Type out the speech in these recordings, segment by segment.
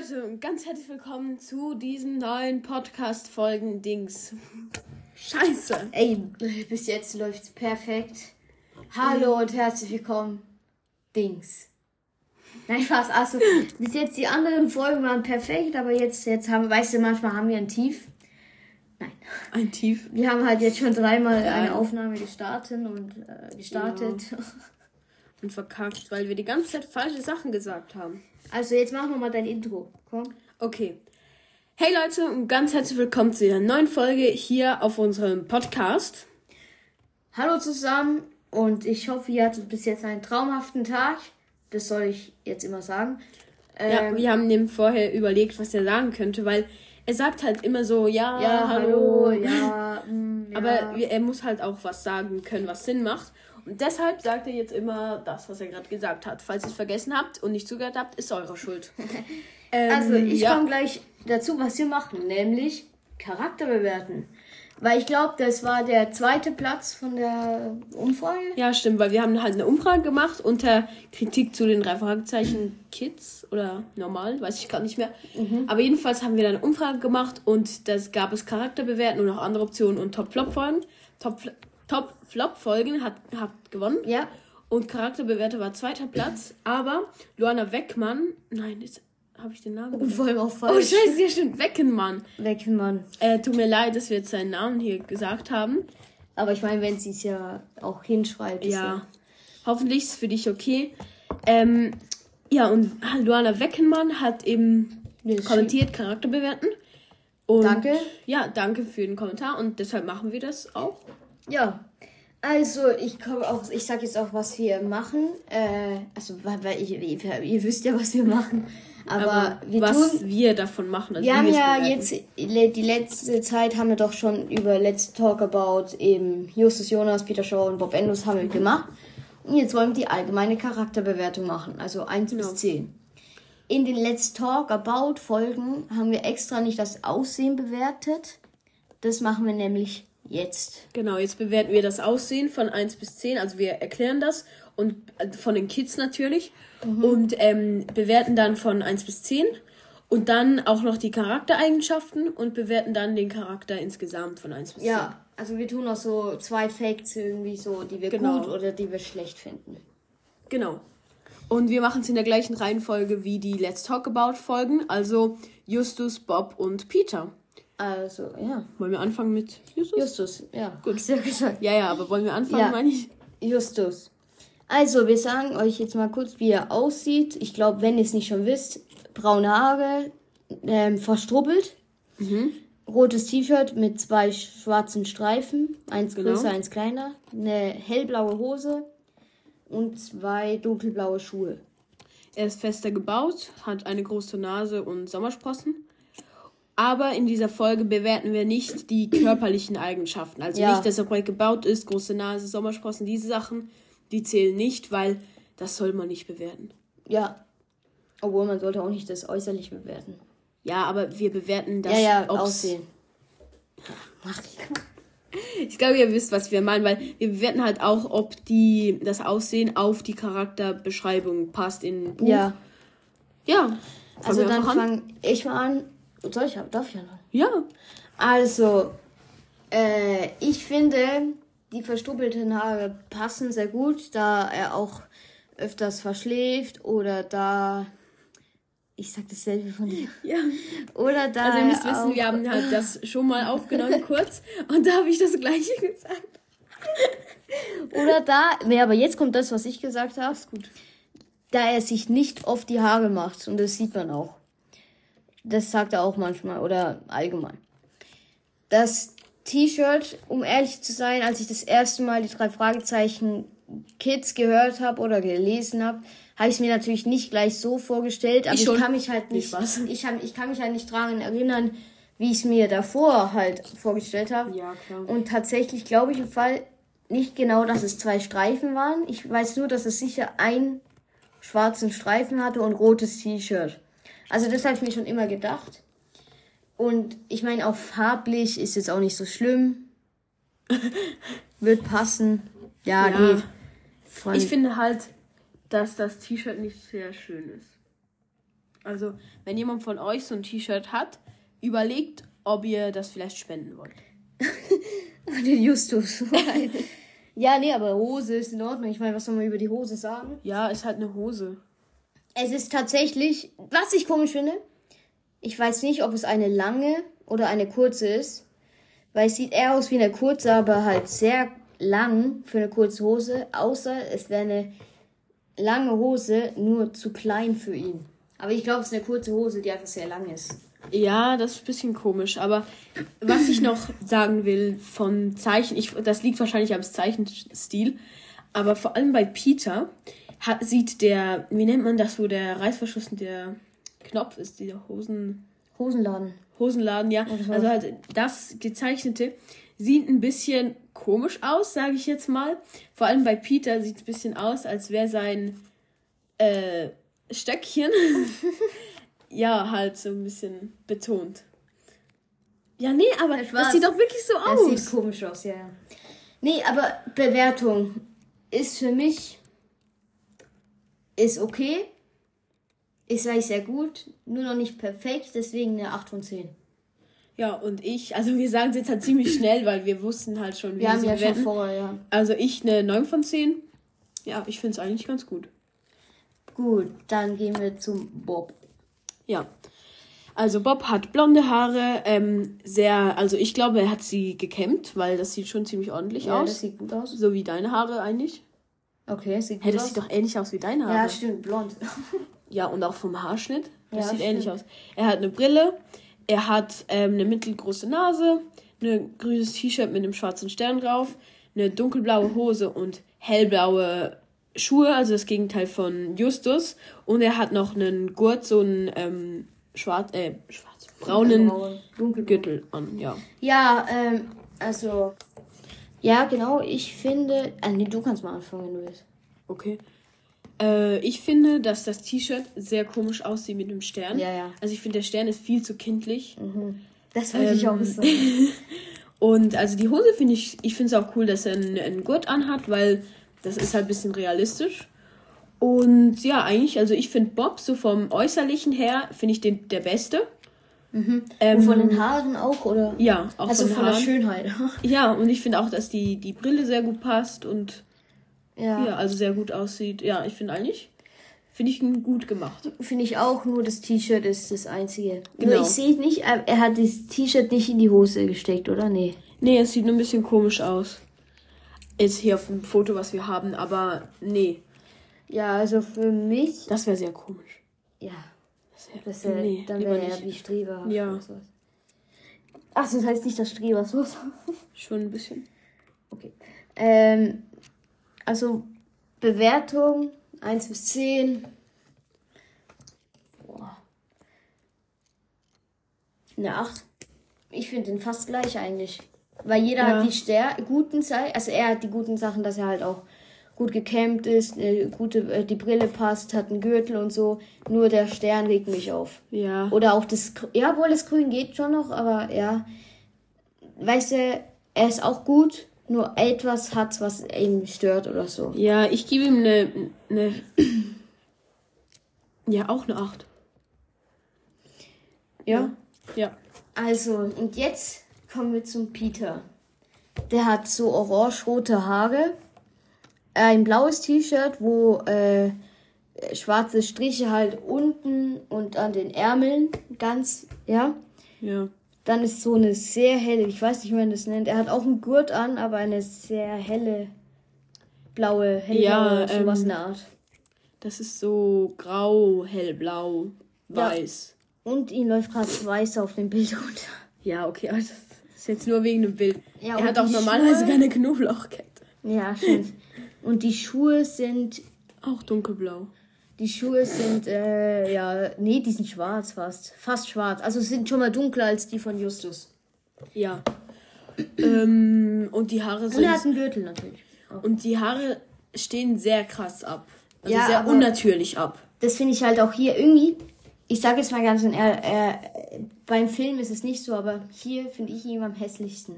Leute und ganz herzlich willkommen zu diesem neuen Podcast-Folgen-Dings. Scheiße. Ey, bis jetzt läuft's perfekt. Hallo und herzlich willkommen. Dings. Nein, Spaß. Also, bis jetzt die anderen Folgen waren perfekt, aber jetzt, jetzt haben, weißt du, manchmal haben wir ein Tief. Nein. Ein Tief. Wir haben halt jetzt schon dreimal eine Aufnahme gestartet und äh, gestartet. Und verkackt, weil wir die ganze Zeit falsche Sachen gesagt haben. Also, jetzt machen wir mal dein Intro. Komm. Okay. Hey Leute und ganz herzlich willkommen zu einer neuen Folge hier auf unserem Podcast. Hallo zusammen und ich hoffe, ihr hattet bis jetzt einen traumhaften Tag. Das soll ich jetzt immer sagen. Ja, Ähm, wir haben dem vorher überlegt, was er sagen könnte, weil er sagt halt immer so, ja, ja, hallo. hallo, ja, mm, ja. Aber er muss halt auch was sagen können, was Sinn macht. Deshalb sagt er jetzt immer das, was er gerade gesagt hat. Falls ihr es vergessen habt und nicht zugehört habt, ist eure Schuld. Ähm, Also, ich ja. komme gleich dazu, was wir machen, nämlich Charakter bewerten. Weil ich glaube, das war der zweite Platz von der Umfrage. Ja, stimmt, weil wir haben halt eine Umfrage gemacht unter Kritik zu den drei Fragezeichen Kids oder normal, weiß ich gerade nicht mehr. Aber jedenfalls haben wir dann eine Umfrage gemacht und das gab es Charakterbewerten und noch andere Optionen und Top-Flop-Folgen. Top-Flop-Folgen hat, hat gewonnen. Ja. Und Charakterbewerter war zweiter Platz, aber Luana Weckmann, nein, jetzt habe ich den Namen. Und vor allem auch Oh, falsch. scheiße, ja, stimmt, Weckenmann. Weg, Mann. Äh, tut mir leid, dass wir jetzt seinen Namen hier gesagt haben. Aber ich meine, wenn sie es ja auch hinschreibt. ist Ja, hoffentlich ist es für dich okay. Ähm, ja, und Luana Weckenmann hat eben Ja, kommentiert, Charakter bewerten. Und Danke. Ja, danke für den Kommentar und deshalb machen wir das auch. Ja. Also, ich komme auch, ich sag jetzt auch, was wir machen. Äh, also, weil, weil ich, ihr, ihr wisst ja, was wir machen. Aber, wir was tun. wir davon machen. Also Wir haben ja jetzt, die letzte Zeit haben wir doch schon über Let's Talk About eben Justus Jonas, Peter Shaw und Bob Endus haben wir gemacht. Und jetzt wollen wir die allgemeine Charakterbewertung machen, also 1 Genau. bis 10. In den Let's Talk About Folgen haben wir extra nicht das Aussehen bewertet. Das machen wir nämlich jetzt. Genau, jetzt bewerten wir das Aussehen von 1 bis 10. Also wir erklären das und äh, von den Kids natürlich. Und ähm, bewerten dann von 1 bis 10. Und dann auch noch die Charaktereigenschaften und bewerten dann den Charakter insgesamt von 1 bis 10. Ja, also wir tun auch so zwei Facts irgendwie so, die wir Genau. gut oder die wir schlecht finden. Genau. Und wir machen es in der gleichen Reihenfolge wie die Let's Talk About Folgen. Also Justus, Bob und Peter. Also, ja. Wollen wir anfangen mit Justus? Justus, ja. Gut. Hast ja gesagt. Ja, ja, aber wollen wir anfangen, Ja. meine ich? Justus. Also, wir sagen euch jetzt mal kurz, wie er aussieht. Ich glaube, wenn ihr es nicht schon wisst, braune Haare, ähm, verstrubbelt, rotes T-Shirt mit zwei schwarzen Streifen, eins Genau. größer, eins kleiner, eine hellblaue Hose und zwei dunkelblaue Schuhe. Er ist fester gebaut, hat eine große Nase und Sommersprossen. Aber in dieser Folge bewerten wir nicht die körperlichen Eigenschaften. Also Ja. nicht, dass er breit gebaut ist, große Nase, Sommersprossen, diese Sachen, die zählen nicht, weil das soll man nicht bewerten. Ja. Obwohl man sollte auch nicht das äußerlich bewerten. Ja, aber wir bewerten das Ja, ja, Aussehen. Ich glaube, ihr wisst, was wir meinen, weil wir bewerten halt auch, ob die, das Aussehen auf die Charakterbeschreibung passt in Buch. Ja. Ja. Also dann fange ich mal an. Soll ich? Darf ich ja noch? Ja. Also, äh, ich finde, die verstrubbelten Haare passen sehr gut, da er auch öfters verschläft oder da. Ich sag dasselbe von dir. Ja. Oder da. Also ihr müsst wissen, wir haben halt das schon mal aufgenommen kurz und da habe ich das gleiche gesagt. Oder da. Nee, aber jetzt kommt das, was ich gesagt habe. Gut. Da er sich nicht oft die Haare macht. Und das sieht man auch. Das sagt er auch manchmal oder allgemein. Das T-Shirt, um ehrlich zu sein, als ich das erste Mal die drei Fragezeichen Kids gehört habe oder gelesen habe, habe ich es mir natürlich nicht gleich so vorgestellt, aber Ich ich, kann mich halt nicht, Spaß. ich, hab, ich kann mich halt nicht daran erinnern, wie ich es mir davor halt vorgestellt habe. Ja, klar. Und tatsächlich glaube ich im Fall nicht genau, dass es zwei Streifen waren. Ich weiß nur, dass es sicher einen schwarzen Streifen hatte und rotes T-Shirt. Also das habe ich mir schon immer gedacht. Und ich meine, auch farblich ist jetzt auch nicht so schlimm. Wird passen. Ja, Ja. geht. Von, Ich finde halt, dass das T-Shirt nicht sehr schön ist. Also, wenn jemand von euch so ein T-Shirt hat, überlegt, ob ihr das vielleicht spenden wollt. Den Justus. ja, nee, aber Hose ist in Ordnung. Ich meine, was soll man über die Hose sagen? Ja, ist halt eine Hose. Es ist tatsächlich, was ich komisch finde, ich weiß nicht, ob es eine lange oder eine kurze ist, weil es sieht eher aus wie eine kurze, aber halt sehr lang für eine kurze Hose, außer es wäre eine lange Hose, nur zu klein für ihn. Aber ich glaube, es ist eine kurze Hose, die einfach sehr lang ist. Ja, das ist ein bisschen komisch. Aber was ich noch sagen will von Zeichen, ich, das liegt wahrscheinlich am Zeichenstil, aber vor allem bei Peter hat, sieht der, wie nennt man das, wo der Reißverschluss und der Knopf ist, dieser Hosen. Hosenladen. Hosenladen, ja. Also halt das gezeichnete sieht ein bisschen komisch aus, sage ich jetzt mal. Vor allem bei Peter sieht es ein bisschen aus, als wäre sein äh, Stöckchen ja halt so ein bisschen betont. Ja, nee, aber das, das sieht doch wirklich so aus. Das sieht komisch aus, ja. Nee, aber Bewertung ist für mich ist okay. Ist eigentlich sehr gut, nur noch nicht perfekt, deswegen eine 8 von 10. Ja, und ich, also wir sagen es jetzt halt ziemlich schnell, weil wir wussten halt schon, wie wir haben ja schon vorher, ja. Also ich eine 9 von 10. Ja, ich finde es eigentlich ganz gut. Gut, dann gehen wir zum Bob. Ja. Also Bob hat blonde Haare, ähm, sehr, also ich glaube, er hat sie gekämmt, weil das sieht schon ziemlich ordentlich ja, aus. das sieht gut aus. So wie deine Haare eigentlich. Okay, sieht gut hey, das aus. sieht doch ähnlich aus wie deine Haare. Ja, stimmt, blond. ja, und auch vom Haarschnitt. Das ja, sieht stimmt. ähnlich aus. Er hat eine Brille, er hat ähm, eine mittelgroße Nase, ein grünes T-Shirt mit einem schwarzen Stern drauf, eine dunkelblaue Hose und hellblaue Schuhe, also das Gegenteil von Justus. Und er hat noch einen Gurt, so einen ähm, schwarz, äh, schwarz, braunen Gürtel an, ja. Ja, ähm, also, ja, genau, ich finde, äh, nee, du kannst mal anfangen, wenn du willst. Okay. Äh, ich finde, dass das T-Shirt sehr komisch aussieht mit dem Stern. Ja, ja. Also ich finde, der Stern ist viel zu kindlich. Mhm. Das wollte ähm, ich auch sagen. und also die Hose finde ich, ich finde es auch cool, dass er einen, einen Gurt anhat, weil das ist halt ein bisschen realistisch. Und ja, eigentlich, also ich finde Bob so vom Äußerlichen her, finde ich den der Beste. Mhm. Ähm, von den Haaren auch, oder? Ja, auch also von, von der Schönheit. Ja, und ich finde auch, dass die, die Brille sehr gut passt und ja. ja also sehr gut aussieht. Ja, ich finde eigentlich, finde ich gut gemacht. Finde ich auch, nur das T-Shirt ist das Einzige. Genau. Nur ich sehe nicht, er hat das T-Shirt nicht in die Hose gesteckt, oder? Nee. Nee, es sieht nur ein bisschen komisch aus. Jetzt hier auf dem Foto, was wir haben, aber nee. Ja, also für mich. Das wäre sehr komisch. Ja. Das wär, nee, dann wäre er wie Streber. Ja. Ach, das heißt nicht, dass Streber so Schon ein bisschen. Okay. Ähm, also Bewertung 1 bis 10. Boah. Eine 8. Ich finde den fast gleich eigentlich. Weil jeder ja. hat die Ster guten Sachen, also er hat die guten Sachen, dass er halt auch gut gekämmt ist, eine gute, äh, die Brille passt, hat einen Gürtel und so. Nur der Stern regt mich auf. Ja. Oder auch das, ja, wohl das Grün geht schon noch, aber ja. Weißt du, er ist auch gut, nur etwas hat, was ihn stört oder so. Ja, ich gebe ihm eine, eine ja, auch eine 8. Ja? Ja. Also, und jetzt kommen wir zum Peter. Der hat so orange-rote Haare, ein blaues T-Shirt, wo äh, schwarze Striche halt unten und an den Ärmeln ganz, ja. Ja. Dann ist so eine sehr helle, ich weiß nicht, wie man das nennt. Er hat auch einen Gurt an, aber eine sehr helle blaue, hellblaue, ja, sowas ähm, in der Art. Das ist so grau, hellblau, weiß. Ja. Und ihm läuft gerade weiß auf dem Bild runter. Ja, okay, aber das ist jetzt nur wegen dem Bild. Ja, er hat auch normalerweise keine Knoblauchkette. Ja, stimmt. Und die Schuhe sind. Auch dunkelblau. Die Schuhe sind, äh, ja, nee, die sind schwarz fast. Fast schwarz. Also sind schon mal dunkler als die von Justus. Ja. ähm, und die Haare sind. Und er hat einen Gürtel natürlich. Auch. Und die Haare stehen sehr krass ab. Also ja, sehr unnatürlich ab. Das finde ich halt auch hier irgendwie. Ich sage jetzt mal ganz, er, er, beim Film ist es nicht so, aber hier finde ich ihn am hässlichsten.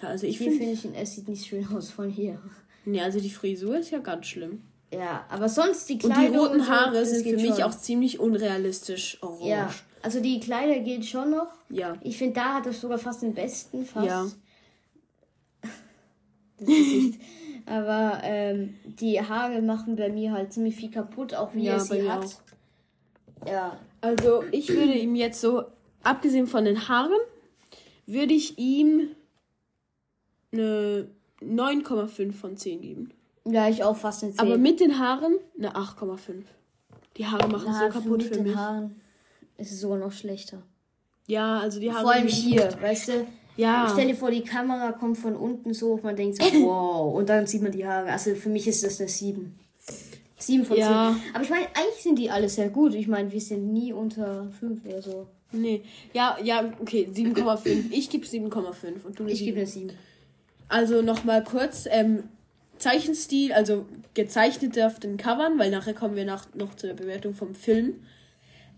Also ich finde find ich ihn, es sieht nicht schön aus von hier. Nee, also die Frisur ist ja ganz schlimm. Ja, aber sonst die Und Kleidung. die roten so, Haare sind für mich schon. auch ziemlich unrealistisch orange. Ja, also die Kleider geht schon noch. Ja. Ich finde, da hat er sogar fast den besten. Fast. Ja. Das Gesicht. Aber ähm, die Haare machen bei mir halt ziemlich viel kaputt, auch wie Ja, er sie hat. auch. Ja. Also ich würde ihm jetzt so, abgesehen von den Haaren, würde ich ihm eine 9,5 von 10 geben. Ja, ich auch fast eine 10. Aber mit den Haaren eine 8,5. Die Haare machen Na, so kaputt mit für den mich. Haaren ist es sogar noch schlechter. Ja, also die Haare. Vor allem hier, weißt du? Ja. Stell dir vor, die Kamera kommt von unten so hoch, man denkt so, wow, und dann sieht man die Haare. Also für mich ist das eine 7. 7 von 10. Ja. Aber ich meine, eigentlich sind die alle sehr gut. Ich meine, wir sind nie unter 5 oder so. Nee. Ja, ja, okay, 7,5. Ich gebe 7,5 und du Ich gebe 7. eine 7. Also nochmal kurz, ähm, Zeichenstil, also gezeichnet auf den Covern, weil nachher kommen wir nach, noch zu der Bewertung vom Film.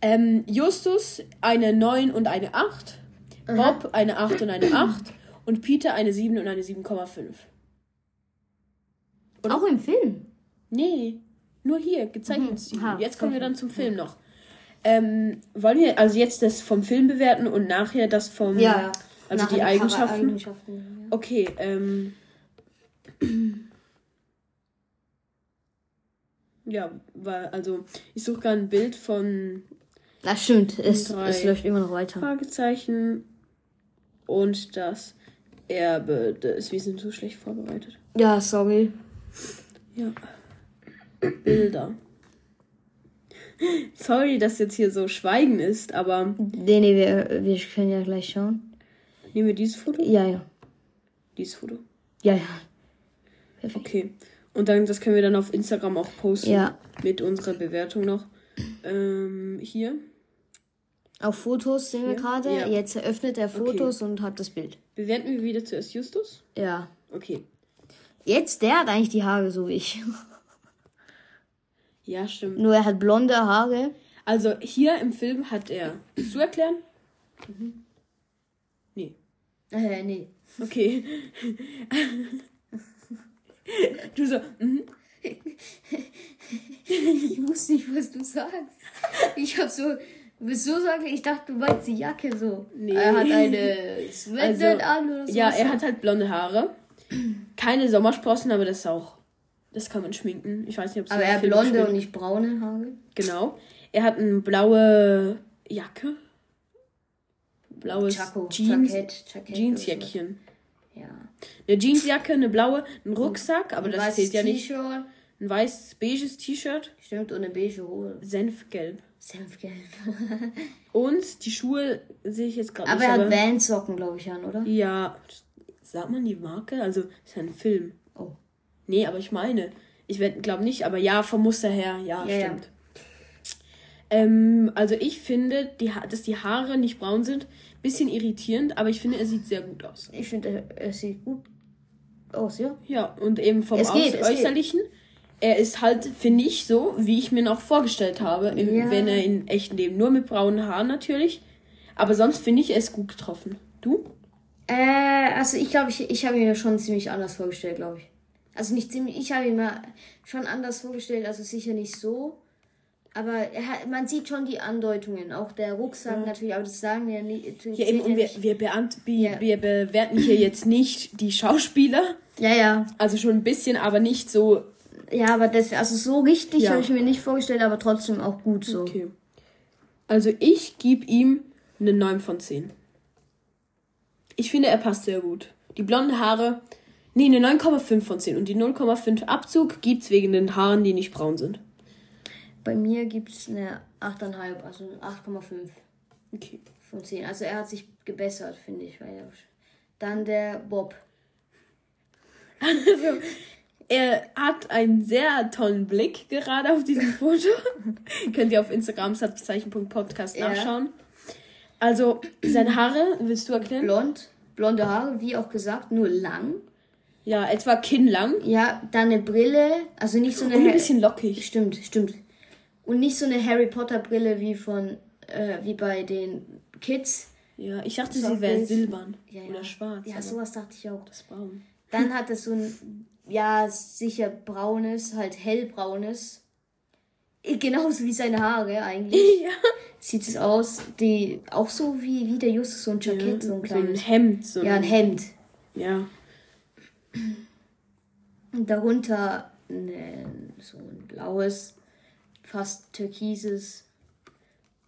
Ähm, Justus eine 9 und eine 8. Bob eine 8 und eine 8. Und Peter eine 7 und eine 7,5. Oder? Auch im Film. Nee, nur hier, gezeichnet Stil. Aha, Jetzt kommen wir dann zum Film noch. Ähm, wollen wir also jetzt das vom Film bewerten und nachher das vom. Ja. Also Nachher die Eigenschaften. Eigenschaften. Ja. Okay, ähm. Ja, weil, also, ich suche gerade ein Bild von Das stimmt, es, es läuft immer noch weiter. Fragezeichen und das Erbe des. Wir sind so schlecht vorbereitet. Ja, sorry. Ja. Bilder. Sorry, dass jetzt hier so Schweigen ist, aber Nee, nee, wir, wir können ja gleich schauen. Nehmen wir dieses Foto? Ja, ja. Dieses Foto. Ja, ja. Okay. Und dann, das können wir dann auf Instagram auch posten. Ja. Mit unserer Bewertung noch. Ähm, hier. Auf Fotos sehen wir gerade. Ja. Jetzt eröffnet er Fotos und hat das Bild. Bewerten wir wieder zuerst Justus? Ja. Okay. Jetzt, der hat eigentlich die Haare so wie ich. Ja, stimmt. Nur er hat blonde Haare. Also hier im Film hat er. Willst du erklären? Nee. Äh, nee. Okay. du so, mhm. Ich wusste nicht, was du sagst. Ich hab so. Willst du sagen? Ich dachte, du meinst die Jacke so. Nee. Er hat eine Sweatshirt Also, an oder so. Ja, er hat halt blonde Haare. Keine Sommersprossen, aber das ist auch. Das kann man schminken. Ich weiß nicht, ob es Aber er hat blonde schminkt. und nicht braune Haare. Genau. Er hat eine blaue Jacke. Blaues Chaco, Jeans, Jackett, Jackett Jeansjäckchen. so. Ja. Eine Jeansjacke, eine blaue, ein Rucksack, aber Ein das weißes zählt ja nicht. Ein weiß beiges T-Shirt, Stimmt, und eine beige Hose. Senfgelb. Senfgelb. Und die Schuhe sehe ich jetzt gerade Aber nicht. er hat Vans-Socken, glaube ich, an, oder? ja, sagt man die Marke? Also, ist ja ein Film. Oh. Nee, aber ich meine, ich glaube nicht, aber ja, vom Muster her, ja, Ja, ja. stimmt. Ähm, also ich finde, die ha dass die Haare nicht braun sind, bisschen irritierend, aber ich finde, er sieht sehr gut aus. Ich finde, er, er sieht gut aus, ja. Ja, und eben vom Es geht, Aus es geht. Äußerlichen. Er ist halt, finde ich, so, wie ich mir noch vorgestellt habe, im, Ja. wenn er in echten Leben. Nur mit braunen Haaren natürlich. Aber sonst finde ich, er ist gut getroffen. Du? Äh, also ich glaube, ich, ich habe mir schon ziemlich anders vorgestellt, glaube ich. Also nicht ziemlich, ich habe ihn mir schon anders vorgestellt, also sicher nicht so. Aber er hat, man sieht schon die Andeutungen, auch der Rucksack natürlich, aber das sagen wir ja nicht. Ja, eben, und wir, wir, beant, wir, Ja. wir bewerten hier jetzt nicht die Schauspieler. ja, ja. Also schon ein bisschen, aber nicht so. Ja, aber das, also so richtig Ja. habe ich mir nicht vorgestellt, aber trotzdem auch gut so. Okay. Also ich gebe ihm eine 9 von 10. Ich finde, er passt sehr gut. Die blonden Haare. Nee, eine 9,5 von 10. Und die 0,5 Abzug gibt's wegen den Haaren, die nicht braun sind. Bei mir gibt es eine 8,5, also eine 8,5 Okay. von 10. Also er hat sich gebessert, finde ich. Dann der Bob. Also, er hat einen sehr tollen Blick gerade auf diesem Foto. Könnt ihr auf Instagram Satzzeichen.podcast Ja. nachschauen. Also, seine Haare, willst du erklären? Blond, blonde Haare, wie auch gesagt, nur lang. Ja, etwa kinnlang. Ja, dann eine Brille, also nicht so eine Und ein bisschen lockig. Stimmt, stimmt. Und nicht so eine Harry Potter Brille wie von äh, wie bei den Kids. Ja, ich dachte, sie wäre silbern Ja, ja. oder schwarz. Ja, sowas dachte ich auch. das braun. Dann hat es so ein ja, sicher braunes, halt hellbraunes. Äh, Genauso wie seine Haare eigentlich. Ja. Sieht es aus, die auch so wie, wie der Justus, so ein Jackett, so ein So ein kleines. Hemd. So ja, ein Hemd. Ja. Und darunter ne, so ein blaues, fast türkises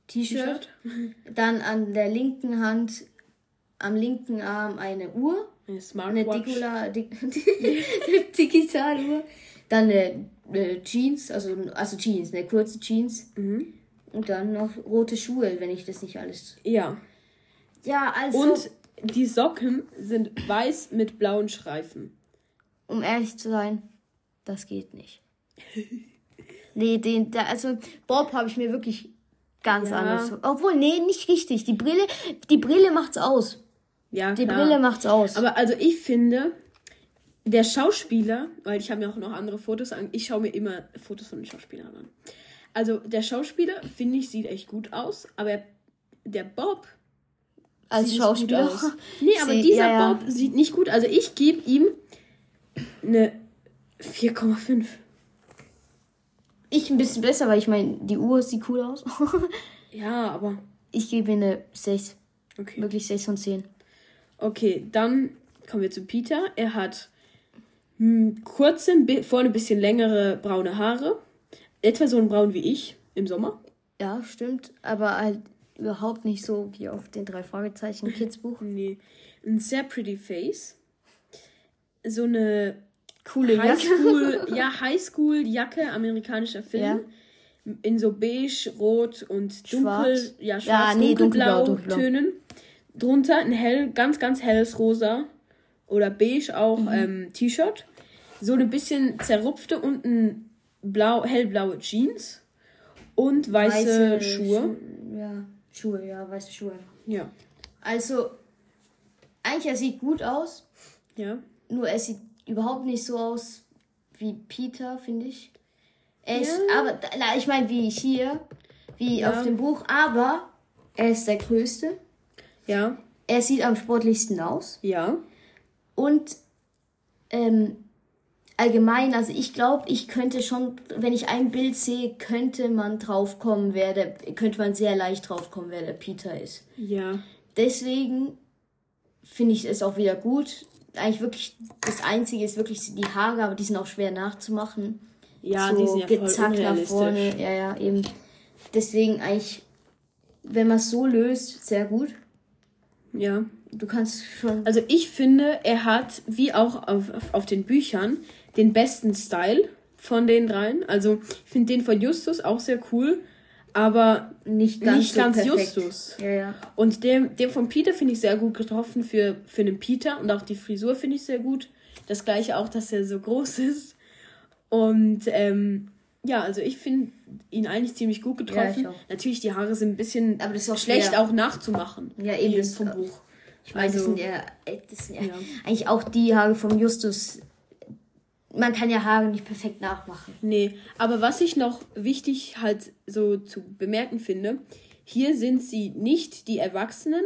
T-Shirt. Dann an der linken Hand, am linken Arm eine Uhr. Eine Eine Smartwatch. Dig, Digitaluhr. Dann eine, eine Jeans, also, also Jeans, eine kurze Jeans. Mhm. Und dann noch rote Schuhe, wenn ich das nicht alles. Ja. Ja, also. Und die Socken sind weiß mit blauen Streifen. um ehrlich zu sein, das geht nicht. Nee, den, der, also Bob habe ich mir wirklich ganz Ja. anders. Obwohl, nee, nicht richtig. Die Brille, die Brille macht's aus. Ja, Die klar. Brille macht's aus. Aber also ich finde, der Schauspieler, weil ich habe mir auch noch andere Fotos an, ich schaue mir immer Fotos von den Schauspielern an. Also der Schauspieler, finde ich, sieht echt gut aus, aber der Bob als Schauspieler. Nee, aber Seh- dieser ja, ja. Bob sieht nicht gut. Also ich gebe ihm eine 4,5. Ich ein bisschen besser, weil ich meine, die Uhr sieht cool aus. Ja, aber ich gebe ihr eine 6. okay. Wirklich 6 von 10. Okay, dann kommen wir zu Peter. Er hat hm, kurze, vorne ein bisschen längere braune Haare. Etwa so ein Braun wie ich im Sommer. Ja, stimmt. Aber halt überhaupt nicht so wie auf den drei Fragezeichen Kids Buch. Nee. Ein sehr pretty face. So eine Coole Jacke. Highschool, ja, Highschool-Jacke, amerikanischer Film. Ja. In so beige, rot und dunkel, Schwarz. ja, Ja, schwarz, nee, dunkelblau, dunkelblau. Tönen. Drunter ein hell, ganz, ganz helles Rosa oder beige auch Mhm. ähm, T-Shirt. So eine bisschen zerrupfte und ein blau, hellblaue Jeans und weiße, Schuhe. Schu- ja, Schuhe, ja, weiße Schuhe. Ja. Also, eigentlich, er sieht gut aus. Ja. Nur er sieht überhaupt nicht so aus wie Peter, finde ich. Er ist, Ja. aber, ich meine, wie hier, wie Ja. auf dem Buch, aber er ist der Größte. Ja. Er sieht am sportlichsten aus. Ja. Und ähm, allgemein, also ich glaube, ich könnte schon, wenn ich ein Bild sehe, könnte man drauf kommen, wer der, könnte man sehr leicht drauf kommen, wer der Peter ist. Ja. Deswegen finde ich es auch wieder gut. Eigentlich wirklich, das Einzige ist wirklich die Haare, aber die sind auch schwer nachzumachen. Ja, so die sind ja voll gezackt nach unrealistisch. vorne. Ja, ja, eben. Deswegen eigentlich, wenn man es so löst, sehr gut. Ja. Du kannst schon. Also ich finde, er hat, wie auch auf, auf, auf den Büchern, den besten Style von den dreien. Also ich finde den von Justus auch sehr cool, aber Nicht ganz nicht so ganz perfekt. Justus. Ja, ja. Und den, den von Peter finde ich sehr gut getroffen für, für den Peter und auch die Frisur finde ich sehr gut. Das gleiche auch, dass er so groß ist. Und ähm, ja, also ich finde ihn eigentlich ziemlich gut getroffen. Ja. Natürlich, die Haare sind ein bisschen Aber das ist auch schlecht schwer. auch nachzumachen. Ja, eben, das- vom Buch. Ich meine, das Also- sind ja, äh, das sind ja, Ja. eigentlich auch die Haare vom Justus. Man kann ja Haare nicht perfekt nachmachen. Nee, aber was ich noch wichtig halt so zu bemerken finde, hier sind sie nicht die Erwachsenen,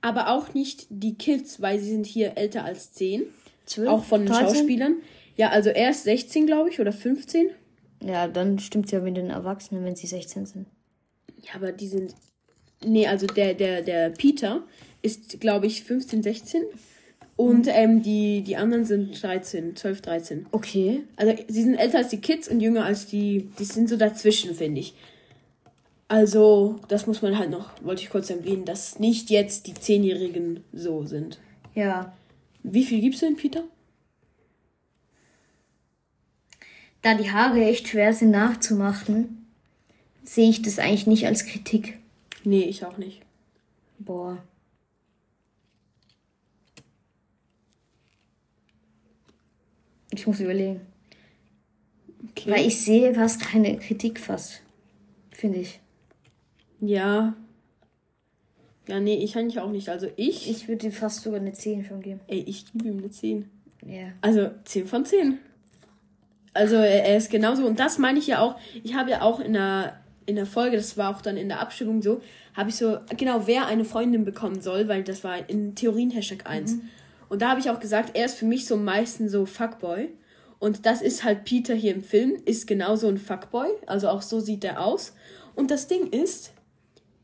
aber auch nicht die Kids, weil sie sind hier älter als 10. Zwölf? Auch von den 13? Schauspielern. Ja, also er ist 16, glaube ich, oder 15. Ja, dann stimmt's ja mit den Erwachsenen, wenn sie 16 sind. Ja, aber die sind. Nee, also der, der, der Peter ist, glaube ich, 15, 16. Und ähm, die, die anderen sind 13, 12, 13. Okay. Also sie sind älter als die Kids und jünger als die. Die sind so dazwischen, finde ich. Also, das muss man halt noch, wollte ich kurz erwähnen, dass nicht jetzt die Zehnjährigen so sind. Ja. Wie viel gibst du denn, Peter? Da die Haare echt schwer sind nachzumachen, sehe ich das eigentlich nicht als Kritik. Nee, ich auch nicht. Boah. Ich muss überlegen. Okay. Weil ich sehe fast keine Kritik fast. Finde ich. ja. Ja, nee, ich eigentlich auch nicht. Also ich. Ich würde dir fast sogar eine 10 schon geben. Ey, ich gebe ihm eine 10. Ja. Also 10 von 10. Also er er ist genauso. Und das meine ich ja auch. Ich habe ja auch in der, in der Folge, das war auch dann in der Abstimmung so, habe ich so, genau, wer eine Freundin bekommen soll, weil das war in Theorien Hashtag 1. Und da habe ich auch gesagt, er ist für mich so am meisten so Fuckboy. Und das ist halt Peter hier im Film, ist genauso ein Fuckboy. Also auch so sieht er aus. Und das Ding ist,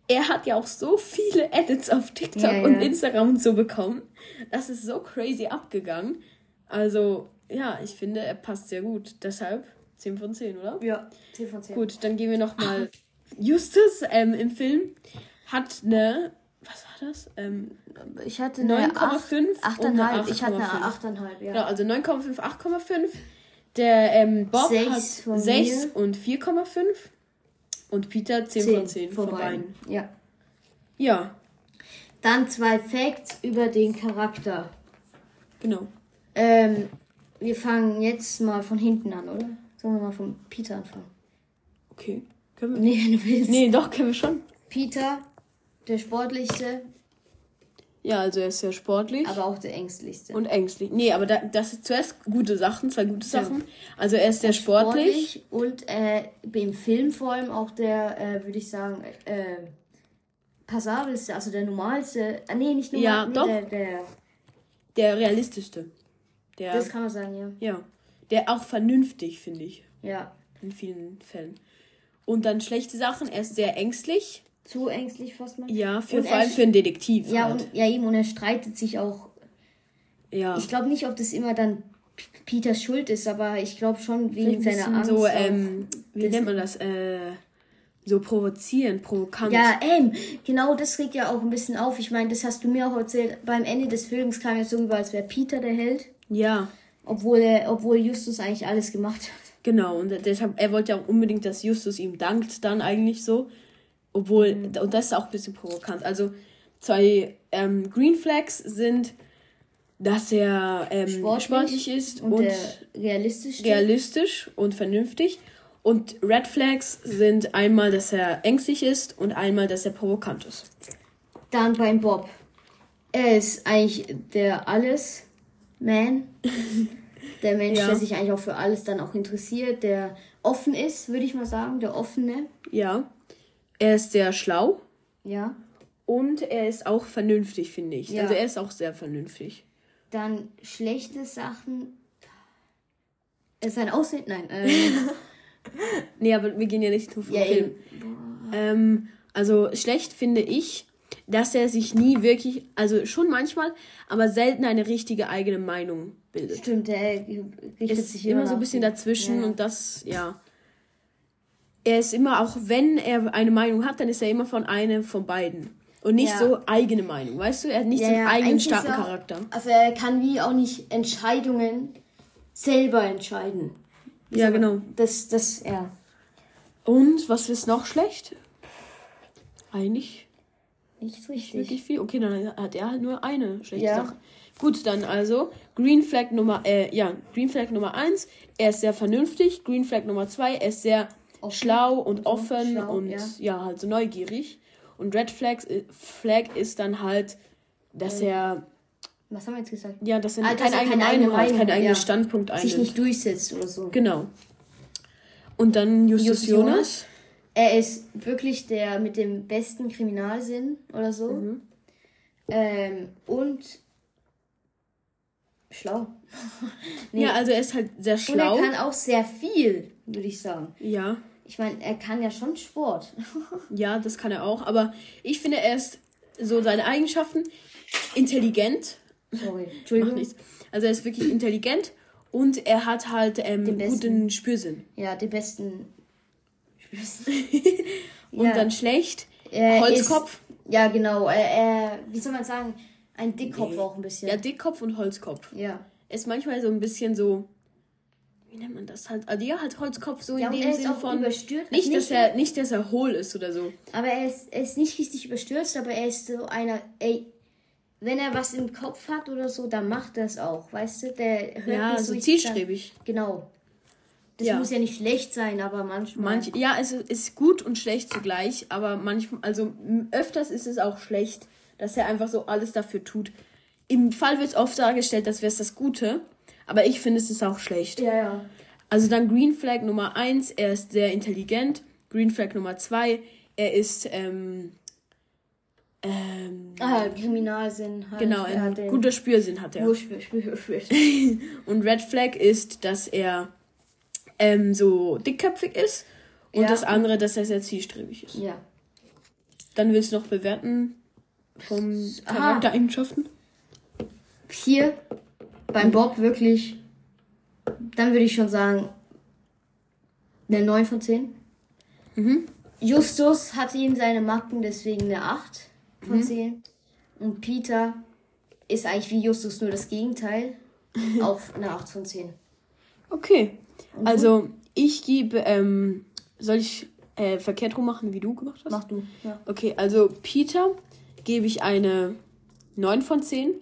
er hat ja auch so viele Edits auf TikTok Ja, ja. und Instagram und so bekommen. Das ist so crazy abgegangen. Also, ja, ich finde, er passt sehr gut. Deshalb 10 von 10, oder? Ja, 10 von 10. Gut, dann gehen wir nochmal. Justus ähm, im Film hat eine. Das? Ähm, Ich hatte eine 9,5 und 8,5. eine Ich hatte eine 8,5. 8,5, ja. ja, also 9,5, 8,5. Der ähm, Bob Sechs hat von 6 mir. und 4,5. Und Peter 10, von 10 von beiden. Ja. Ja, Dann zwei Facts über den Charakter. genau. Ähm, wir fangen jetzt mal von hinten an, oder? Sollen wir mal von Peter anfangen? Okay. Können wir? Nee, wenn du willst. Nee, doch, können wir schon. Peter, der sportlichste, Ja, also er ist sehr sportlich. aber auch der ängstlichste. und ängstlich. Nee, aber da, das sind zuerst gute Sachen, zwei gute Sachen. Also er ist sehr sportlich. und äh, im Film vor allem auch der, äh, würde ich sagen, äh, passabelste, also der normalste. Ah, nee, nicht normal, Ja, nee, doch. Der, der, Der realistischste. Der, das kann man sagen, ja. ja. Der auch vernünftig, finde ich. Ja. In vielen Fällen. Und dann schlechte Sachen. Er ist sehr ängstlich. Zu ängstlich fast mal. Ja, für, vor allem für einen Detektiv. Ja, halt. und, ja, eben, und er streitet sich auch. ja. Ich glaube nicht, ob das immer dann Peters Schuld ist, aber ich glaube schon wegen seiner Angst. so, ähm, wie nennt man das? Äh, so provozieren, provokant. Ja, ähm, genau das regt ja auch ein bisschen auf. Ich meine, das hast du mir auch erzählt. Beim Ende des Films kam es so rüber, als wäre Peter der Held, ja. obwohl, er, obwohl Justus eigentlich alles gemacht hat. Genau, und deshalb, er wollte ja auch unbedingt, dass Justus ihm dankt, dann eigentlich so. Obwohl, Mhm. und das ist auch ein bisschen provokant. Also, zwei ähm, Green Flags sind, dass er ähm, Sportlich sportlich, ist Und, und, der realistischste. realistisch und vernünftig. Und Red Flags sind einmal, dass er ängstlich ist und einmal, dass er provokant ist. Dann beim Bob. Er ist eigentlich der Alles-Man. Der Mensch, Ja. der sich eigentlich auch für alles dann auch interessiert, der offen ist, würde ich mal sagen, der offene. Ja. Er ist sehr schlau Ja. und er ist auch vernünftig, finde ich. Ja. Also, er ist auch sehr vernünftig. Dann schlechte Sachen. Ist ein Aussehen? Nein. Ähm, Nee, aber wir gehen ja nicht nur vom ja, Film. Ähm, also schlecht finde ich, dass er sich nie wirklich, also schon manchmal, aber selten eine richtige eigene Meinung bildet. Stimmt, der richtet Ist sich immer so ein bisschen dazwischen Ja. und das, ja. Er ist immer, auch wenn er eine Meinung hat, dann ist er immer von einem von beiden. Und nicht Ja. so eigene Meinung, weißt du? Er hat nicht Ja, so einen ja, eigenen eigentlich starken auch- Charakter. Also er kann wie auch nicht Entscheidungen selber entscheiden. Wie Ja, man- genau. Das, das, ja. Und was ist noch schlecht? Eigentlich Nicht so richtig. wirklich viel. Okay, dann hat er halt nur eine schlechte Ja. Sache. Gut, dann also Green Flag Nummer, äh, ja, Green Flag Nummer 1, er ist sehr vernünftig. Green Flag Nummer 2, er ist sehr Offen schlau und und so. offen Schlau, und ja. ja. halt so neugierig. Und Red Flag, äh, Flag ist dann halt, dass er, Was haben wir jetzt gesagt? ja, dass er Ah, dass keine er eigene keine eigene Meinung hat, keinen eigenen ja. Standpunkt einnimmt. Sich nicht durchsetzt oder so. Genau. Und dann Justus Justus Jonas. Jonas. Er ist wirklich der mit dem besten Kriminalsinn oder so. Mhm. Ähm, und schlau. Nee. Ja, also er ist halt sehr Und schlau. er kann auch sehr viel, würde ich sagen. ja. Ich meine, er kann ja schon Sport. Ja, das kann er auch. Aber ich finde, er ist so seine Eigenschaften intelligent. Sorry. Macht Entschuldigung. nichts. Also er ist wirklich intelligent und er hat halt ähm, Den besten. guten Spürsinn. Ja, die besten. Und Ja. dann schlecht. Er Holzkopf. Ist, ja, genau. Er, er, wie soll man sagen? Ein Dickkopf Nee. auch ein bisschen. Ja, Dickkopf und Holzkopf. ja. Ist manchmal so ein bisschen so. Wie nennt man das halt? Also ja, halt Holzkopf so Ja, in dem ist Sinn auch von. überstürzt. Nicht, Nicht dass er, nicht, dass er hohl ist oder so. Aber er ist, er ist nicht richtig überstürzt, aber er ist so einer, ey, wenn er was im Kopf hat oder so, dann macht er es auch, weißt du? Der hört Ja, so zielstrebig. Dann, genau. Das Ja. muss ja nicht schlecht sein, aber manchmal. Manch, ja, es ist gut und schlecht zugleich, aber manchmal, also öfters ist es auch schlecht, dass er einfach so alles dafür tut. Im Fall wird oft dargestellt, als wäre es das Gute, aber ich finde, es ist auch schlecht. Ja, ja. Also dann Green Flag Nummer 1, er ist sehr intelligent. Green Flag Nummer 2, er ist, ähm, Ähm, Ah, Kriminalsinn. Halt. genau, Er ein hat den- guter Spürsinn hat er. Spür, Spür, Spür. Und Red Flag ist, dass er ähm, so dickköpfig ist. Und Ja. das andere, dass er sehr zielstrebig ist. Ja. Dann willst du noch bewerten vom Aha. Charaktereigenschaften? Hier beim Bob wirklich, dann würde ich schon sagen, eine 9 von 10. Mhm. Justus hatte ihm seine Macken, deswegen eine 8 von 10. Und Peter ist eigentlich wie Justus nur das Gegenteil. Auf eine 8 von 10. Okay. Also, ich gebe, ähm, soll ich äh, verkehrt rum machen, wie du gemacht hast? Mach du. Ja. Okay, also Peter gebe ich eine 9 von 10,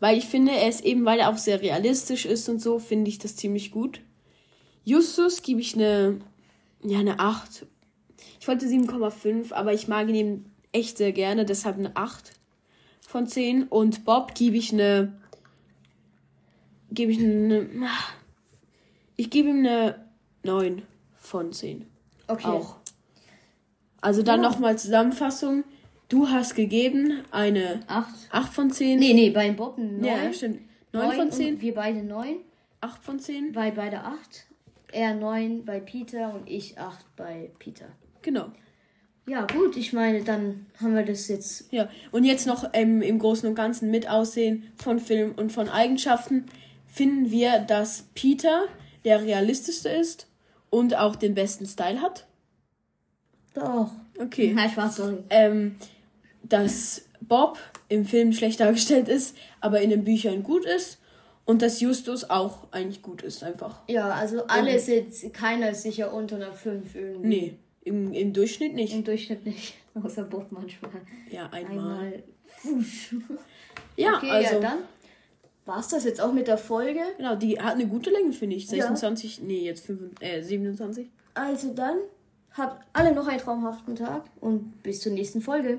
weil ich finde, er ist eben, weil er auch sehr realistisch ist und so, finde ich das ziemlich gut. Justus gebe ich eine, ja, eine 8. Ich wollte 7,5, aber ich mag ihn eben echt sehr gerne, deshalb eine 8 von 10. Und Bob gebe ich eine, gebe ich eine, ich gebe ihm eine 9 von 10 Okay. auch. Also dann Ja. nochmal Zusammenfassung. Du hast gegeben eine 8. 8 von 10. Nee, nee, bei Bob eine 9. ja, stimmt. 9 von 10, Wir beide 9. 8 von 10. Bei beide 8. Er 9 bei Peter und ich 8 bei Peter. Genau. Ja, gut, ich meine, dann haben wir das jetzt. Ja, und jetzt noch ähm, im Großen und Ganzen mit Aussehen von Film und von Eigenschaften finden wir, dass Peter der realistischste ist und auch den besten Style hat. Doch. Okay. Nein, Spaß, sorry. ähm, dass Bob im Film schlecht dargestellt ist, aber in den Büchern gut ist und dass Justus auch eigentlich gut ist einfach. Ja, also alle sind, keiner ist sicher unter einer 5 irgendwie. Nee, im, im Durchschnitt nicht. Im Durchschnitt nicht. Außer Bob manchmal. Ja, einmal. Einmal. Ja, Okay, also ja, dann war's das jetzt auch mit der Folge. genau, die hat eine gute Länge, finde ich. Ja. 26, nee, jetzt 25, äh, 27. Also dann, habt alle noch einen traumhaften Tag und bis zur nächsten Folge.